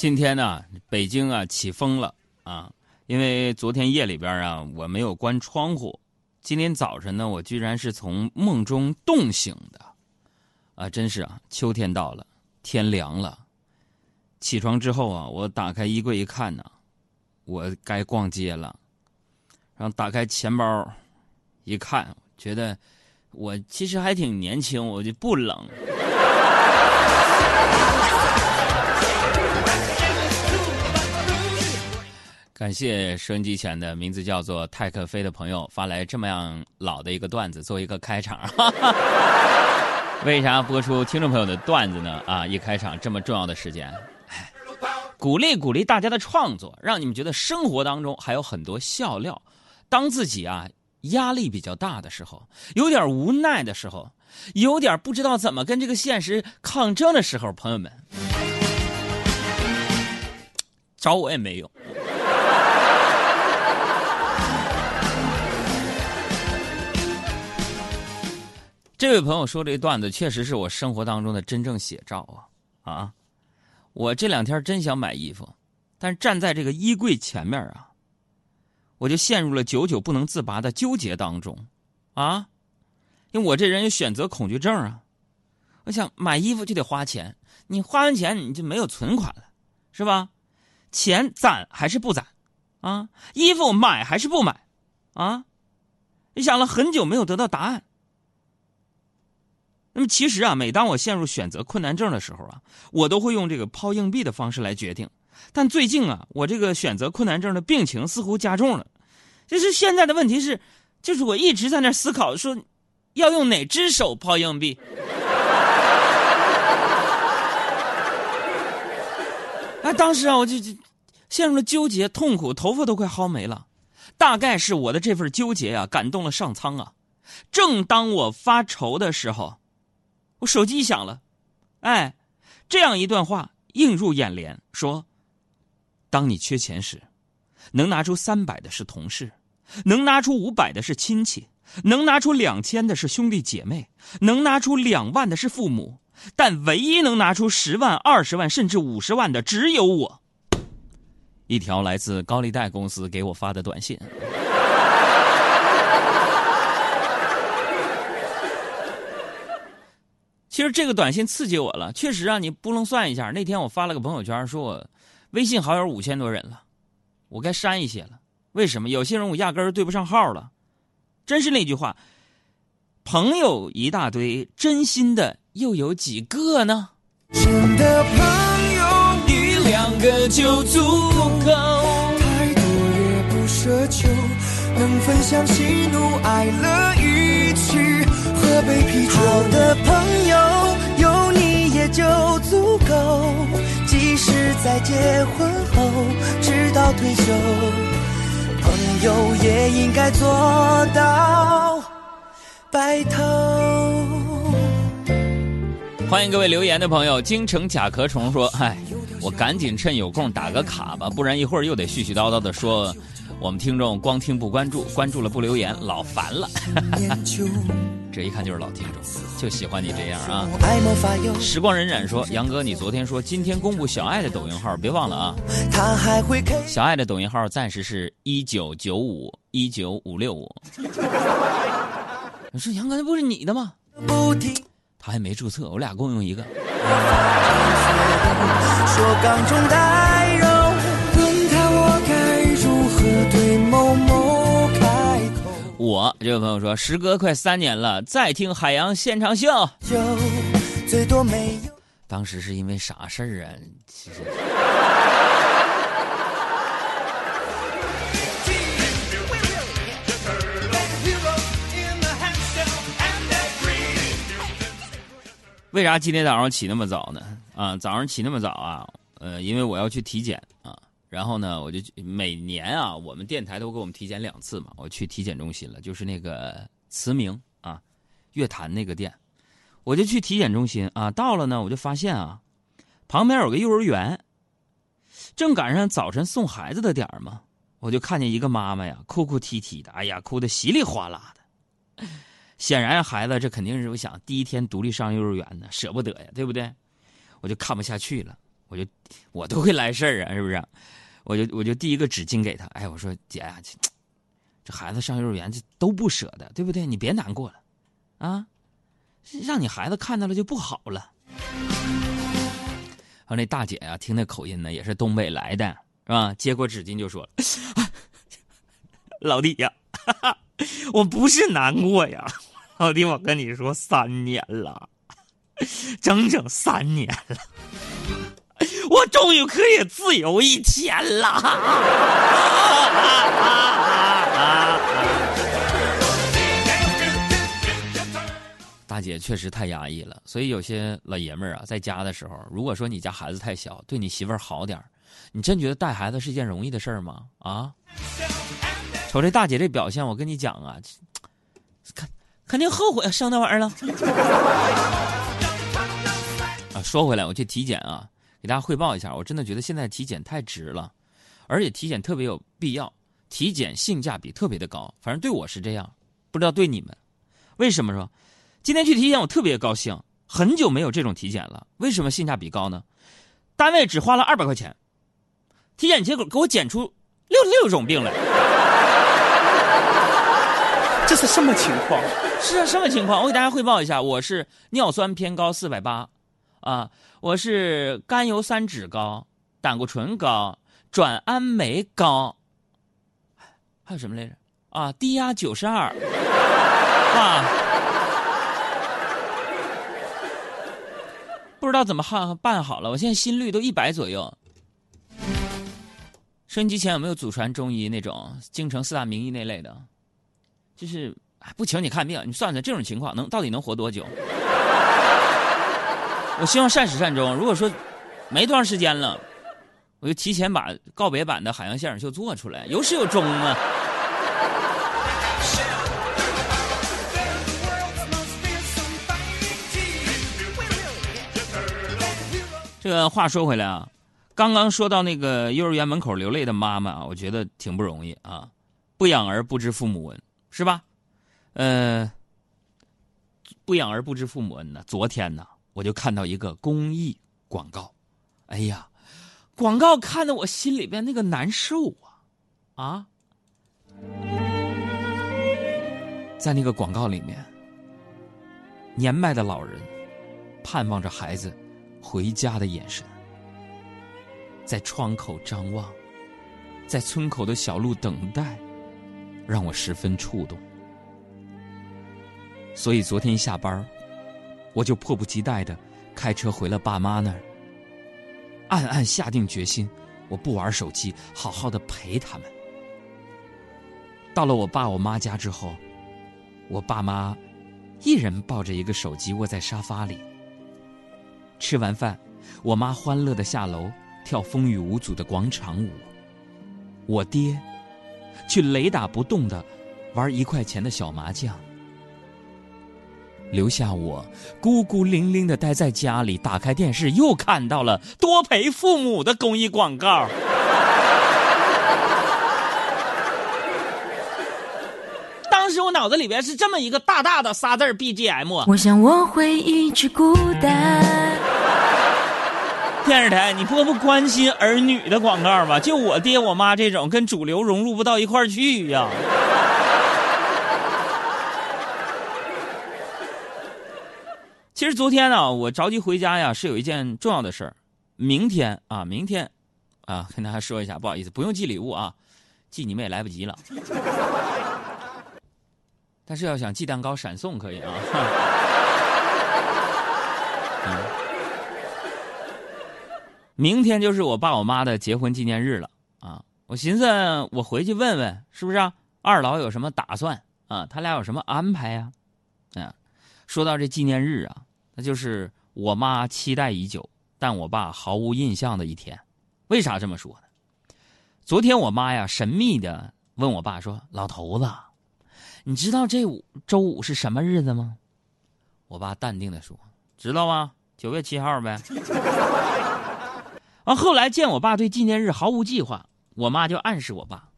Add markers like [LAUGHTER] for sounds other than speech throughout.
今天呢，北京啊起风了啊，因为昨天夜里边啊我没有关窗户，今天早晨呢我居然是从梦中冻醒的，啊，真是啊，秋天到了，天凉了。起床之后啊，我打开衣柜一看呢，我该逛街了，然后打开钱包，一看，觉得我其实还挺年轻，我就不冷。感谢收音机前的名字叫做泰克飞的朋友发来这么样老的一个段子做一个开场。[LAUGHS] 为啥播出听众朋友的段子呢？啊，一开场这么重要的时间，鼓励鼓励大家的创作，让你们觉得生活当中还有很多笑料。当自己啊压力比较大的时候，有点无奈的时候，有点不知道怎么跟这个现实抗争的时候，朋友们 [TSK] 找我也没用。这位朋友说这段子确实是我生活当中的真正写照啊啊！我这两天真想买衣服，但是站在这个衣柜前面啊，我就陷入了久久不能自拔的纠结当中啊！因为我这人有选择恐惧症啊，我想买衣服就得花钱，你花完钱你就没有存款了，是吧？钱攒还是不攒啊？衣服买还是不买啊？你想了很久没有得到答案。那么其实啊，每当我陷入选择困难症的时候啊，我都会用这个抛硬币的方式来决定。但最近啊，我这个选择困难症的病情似乎加重了。就是现在的问题是，就是我一直在那思考说，要用哪只手抛硬币。[LAUGHS] 哎，当时啊，我就就陷入了纠结、痛苦，头发都快薅没了。大概是我的这份纠结呀，感动了上苍啊。正当我发愁的时候。我手机响了，哎，这样一段话映入眼帘，说：当你缺钱时，能拿出三百的是同事，能拿出五百的是亲戚，能拿出两千的是兄弟姐妹，能拿出两万的是父母，但唯一能拿出十万、二十万甚至五十万的只有我。一条来自高利贷公司给我发的短信。其实这个短信刺激我了，确实啊，你不能算一下。那天我发了个朋友圈，说我微信好友五千多人了，我该删一些了。为什么？有些人我压根儿对不上号了。真是那句话，朋友一大堆，真心的又有几个呢？真的朋友一两个就足够，太多也不奢求，能分享喜怒哀乐一起喝杯啤酒。的朋友。有你也就足够，即使在结婚后，直到退休，朋友也应该做到白头。欢迎各位留言的朋友，京城甲壳虫说：“嗨，我赶紧趁有空打个卡吧，不然一会儿又得絮絮叨叨的说，我们听众光听不关注，关注了不留言，老烦了。[LAUGHS] ”这一看就是老听众，就喜欢你这样啊！时光荏苒说：“杨哥，你昨天说今天公布小爱的抖音号，别忘了啊！小爱的抖音号暂时是一九九五一九五六五。[LAUGHS] ”你说杨哥那不是你的吗？他还没注册，我俩共用一个。我这位朋友说，时隔快三年了，再听海洋现场秀。当时是因为啥事儿啊？其实。为啥今天早上起那么早呢？啊，早上起那么早啊？呃，因为我要去体检啊。然后呢，我就每年啊，我们电台都给我们体检两次嘛。我去体检中心了，就是那个慈铭啊，乐坛那个店，我就去体检中心啊。到了呢，我就发现啊，旁边有个幼儿园，正赶上早晨送孩子的点儿嘛，我就看见一个妈妈呀，哭哭啼啼的，哎呀，哭的稀里哗啦的。显然，孩子这肯定是我想第一天独立上幼儿园呢，舍不得呀，对不对？我就看不下去了。我就我都会来事儿啊，是不是？我就我就递一个纸巾给他，哎，我说姐呀，这这孩子上幼儿园这都不舍得，对不对？你别难过了，啊，让你孩子看到了就不好了。然后那大姐呀，听那口音呢，也是东北来的，是吧？接过纸巾就说：“ [LAUGHS] 老弟呀，[LAUGHS] 我不是难过呀，老弟，我跟你说，三年了，整整三年了，我终于可以自由一天了。”大姐确实太压抑了，所以有些老爷们儿啊，在家的时候，如果说你家孩子太小，对你媳妇儿好点儿你真觉得带孩子是一件容易的事儿吗？啊？瞅这大姐这表现，我跟你讲啊，肯肯定后悔生那玩意儿了。啊，说回来，我去体检啊，给大家汇报一下，我真的觉得现在体检太值了，而且体检特别有必要，体检性价比特别的高，反正对我是这样，不知道对你们，为什么说？今天去体检，我特别高兴，很久没有这种体检了。为什么性价比高呢？单位只花了二百块钱，体检结果给我检出六十六种病来。这是什么情况？是啊，什么情况？我给大家汇报一下：我是尿酸偏高四百八，啊，我是甘油三酯高，胆固醇高，转氨酶高，还有什么来着？啊，低压九十二，啊。不知道怎么办办好了，我现在心率都一百左右。收音机前有没有祖传中医那种京城四大名医那类的？就是不请你看病，你算算这种情况能到底能活多久？我希望善始善终。如果说没多长时间了，我就提前把告别版的海洋现场秀做出来，有始有终啊。这个话说回来啊，刚刚说到那个幼儿园门口流泪的妈妈啊，我觉得挺不容易啊。不养儿不知父母恩，是吧？呃，不养儿不知父母恩呢。昨天呢，我就看到一个公益广告，哎呀，广告看得我心里边那个难受啊啊！在那个广告里面，年迈的老人盼望着孩子。回家的眼神，在窗口张望，在村口的小路等待，让我十分触动。所以昨天下班，我就迫不及待的开车回了爸妈那儿，暗暗下定决心，我不玩手机，好好的陪他们。到了我爸我妈家之后，我爸妈一人抱着一个手机，窝在沙发里。吃完饭，我妈欢乐的下楼跳风雨无阻的广场舞。我爹，却雷打不动的玩一块钱的小麻将，留下我孤孤零零的待在家里。打开电视，又看到了多陪父母的公益广告。[LAUGHS] 当时我脑子里边是这么一个大大的仨字 BGM。我想我会一直孤单。电视台，你播不关心儿女的广告吧？就我爹我妈这种，跟主流融入不到一块儿去呀。其实昨天呢，我着急回家呀，是有一件重要的事儿。明天啊，明天，啊，跟大家说一下，不好意思，不用寄礼物啊，寄你们也来不及了。[LAUGHS] 但是要想寄蛋糕闪送可以啊。[LAUGHS] 明天就是我爸我妈的结婚纪念日了啊！我寻思我回去问问，是不是啊？二老有什么打算啊？他俩有什么安排呀？啊，说到这纪念日啊，那就是我妈期待已久，但我爸毫无印象的一天。为啥这么说呢？昨天我妈呀，神秘的问我爸说：“老头子，你知道这五周五是什么日子吗？”我爸淡定的说：“知道吗？九月七号呗。”完后来见我爸对纪念日毫无计划，我妈就暗示我爸：“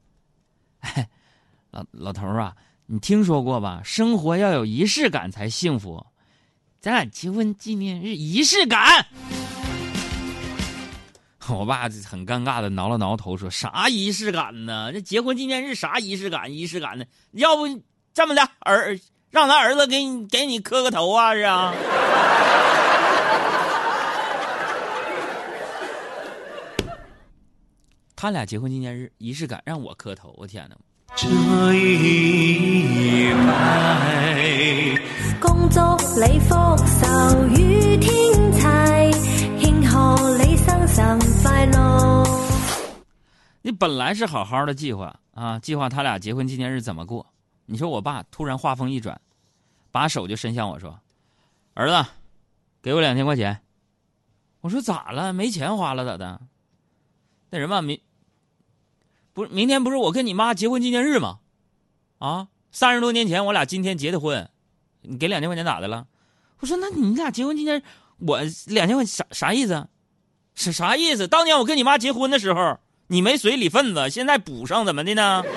哎，老老头啊，你听说过吧？生活要有仪式感才幸福。咱俩结婚纪念日仪式感。[LAUGHS] ”我爸很尴尬的挠了挠头，说啥仪式感呢？这结婚纪念日啥仪式感？仪式感呢？要不这么的，儿让咱儿子给你给你磕个头啊？是啊。[LAUGHS] 他俩结婚纪念日仪式感让我磕头，我天哪！这一拜，祝你福寿与天齐，庆贺你生辰快乐。你本来是好好的计划啊，计划他俩结婚纪念日怎么过？你说我爸突然话锋一转，把手就伸向我说：“儿子，给我两千块钱。”我说咋了？没钱花了咋的？那人吧，明不是明天不是我跟你妈结婚纪念日吗？啊，三十多年前我俩今天结的婚，你给两千块钱咋的了？我说那你俩结婚纪念，我两千块啥啥意思？是啥意思？当年我跟你妈结婚的时候，你没随礼份子，现在补上怎么的呢？[LAUGHS]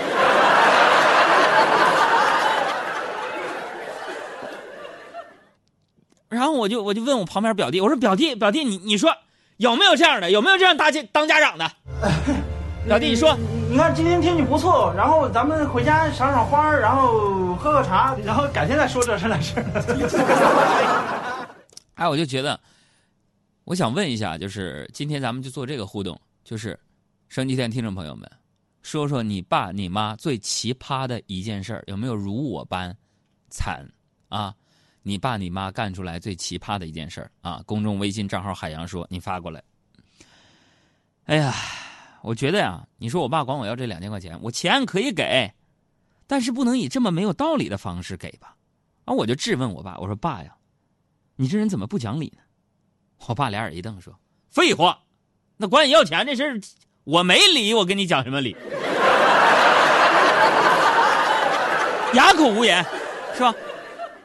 然后我就我就问我旁边表弟，我说表弟表弟你你说有没有这样的？有没有这样当家当家长的？[LAUGHS] 表弟你说，你看今天天气不错，然后咱们回家赏赏花，然后喝喝茶，然后改天再说这事那事儿。[LAUGHS] 哎，我就觉得，我想问一下，就是今天咱们就做这个互动，就是升级店听众朋友们，说说你爸你妈最奇葩的一件事儿，有没有如我般惨啊？你爸你妈干出来最奇葩的一件事儿啊？公众微信账号海洋说你发过来。哎呀，我觉得呀，你说我爸管我要这两千块钱，我钱可以给，但是不能以这么没有道理的方式给吧？啊，我就质问我爸，我说爸呀，你这人怎么不讲理呢？我爸俩眼一瞪说：“废话，那管你要钱这事儿，我没理，我跟你讲什么理？[LAUGHS] 哑口无言，是吧？”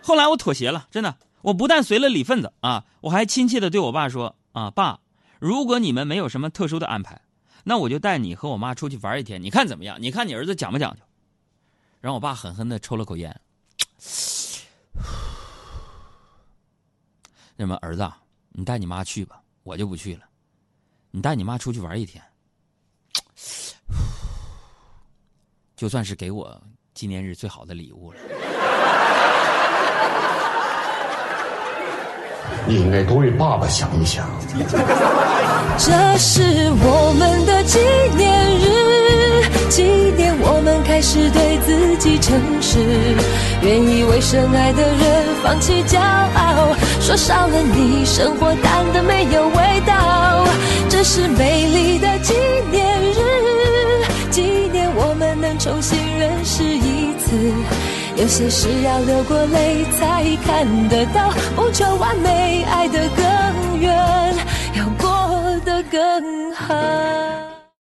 后来我妥协了，真的，我不但随了礼份子啊，我还亲切的对我爸说：“啊，爸，如果你们没有什么特殊的安排，那我就带你和我妈出去玩一天，你看怎么样？你看你儿子讲不讲究？”然后我爸狠狠的抽了口烟，[SIGHS] 那么儿子，你带你妈去吧，我就不去了。你带你妈出去玩一天，[SIGHS] 就算是给我纪念日最好的礼物了。你应该多为爸爸想一想。这是我们的纪念日，纪念我们开始对自己诚实，愿意为深爱的人放弃骄傲，说少了你，生活淡的没有味道。这是美丽的纪念日，纪念我们能重新认识一次。有些事要流过泪才看得到，不求完美，爱得更远，要过得更好。